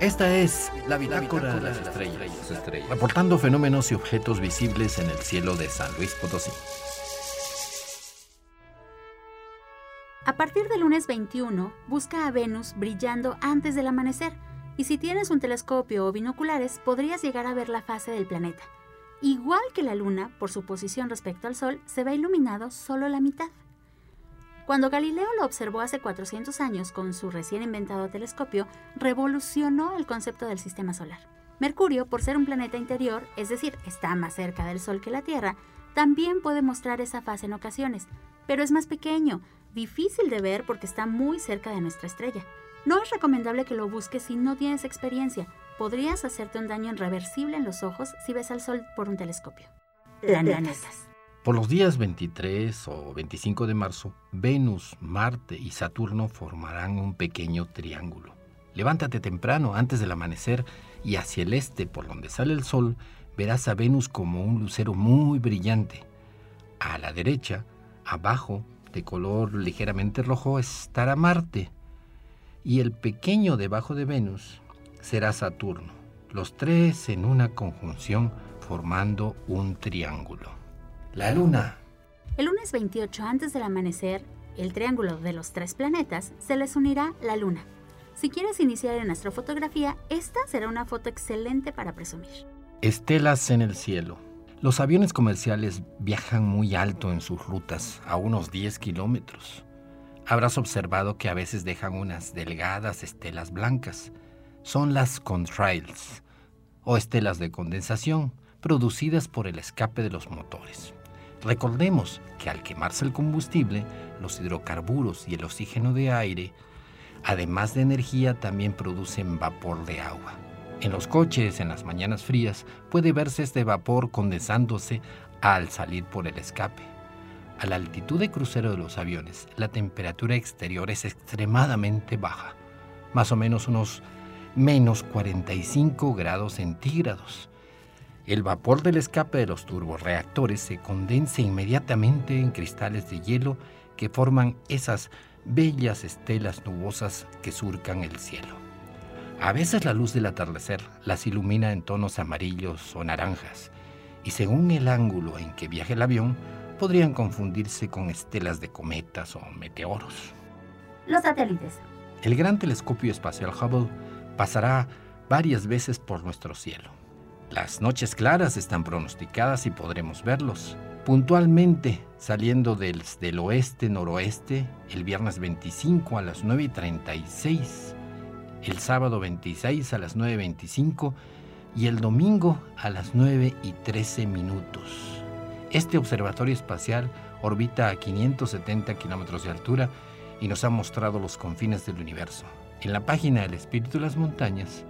Esta es la bitácora de las estrellas, reportando fenómenos y objetos visibles en el cielo de San Luis Potosí. A partir del lunes 21, busca a Venus brillando antes del amanecer, y si tienes un telescopio o binoculares podrías llegar a ver la fase del planeta. Igual que la Luna, por su posición respecto al Sol, se ve iluminado solo la mitad. Cuando Galileo lo observó hace 400 años con su recién inventado telescopio, revolucionó el concepto del sistema solar. Mercurio, por ser un planeta interior, es decir, está más cerca del Sol que la Tierra, también puede mostrar esa fase en ocasiones, pero es más pequeño, difícil de ver porque está muy cerca de nuestra estrella. No es recomendable que lo busques si no tienes experiencia. Podrías hacerte un daño irreversible en los ojos si ves al Sol por un telescopio. Planetas. Por los días 23 o 25 de marzo, Venus, Marte y Saturno formarán un pequeño triángulo. Levántate temprano antes del amanecer y hacia el este, por donde sale el sol, verás a Venus como un lucero muy brillante. A la derecha, abajo, de color ligeramente rojo, estará Marte. Y el pequeño debajo de Venus será Saturno. Los tres en una conjunción formando un triángulo. La luna. El lunes 28 antes del amanecer, el triángulo de los tres planetas, se les unirá la luna. Si quieres iniciar en astrofotografía, esta será una foto excelente para presumir. Estelas en el cielo. Los aviones comerciales viajan muy alto en sus rutas, a unos 10 kilómetros. Habrás observado que a veces dejan unas delgadas estelas blancas. Son las contrails, o estelas de condensación, producidas por el escape de los motores. Recordemos que al quemarse el combustible, los hidrocarburos y el oxígeno de aire, además de energía, también producen vapor de agua. En los coches, en las mañanas frías, puede verse este vapor condensándose al salir por el escape. A la altitud de crucero de los aviones, la temperatura exterior es extremadamente baja, más o menos unos menos 45 grados centígrados. El vapor del escape de los turborreactores se condensa inmediatamente en cristales de hielo que forman esas bellas estelas nubosas que surcan el cielo. A veces la luz del atardecer las ilumina en tonos amarillos o naranjas, y según el ángulo en que viaje el avión, podrían confundirse con estelas de cometas o meteoros. Los satélites. El gran telescopio espacial Hubble pasará varias veces por nuestro cielo. Las noches claras están pronosticadas y podremos verlos. Puntualmente, saliendo del, del oeste-noroeste, el viernes 25 a las 9.36, el sábado 26 a las 9.25 y el domingo a las 9 y 13 minutos. Este observatorio espacial orbita a 570 kilómetros de altura y nos ha mostrado los confines del universo. En la página del Espíritu de las Montañas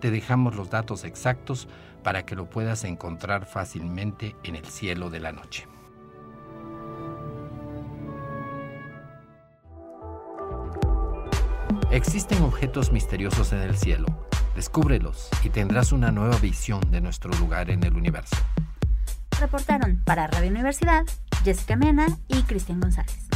te dejamos los datos exactos para que lo puedas encontrar fácilmente en el cielo de la noche. Existen objetos misteriosos en el cielo. Descúbrelos y tendrás una nueva visión de nuestro lugar en el universo. Reportaron para Radio Universidad Jessica Mena y Cristian González.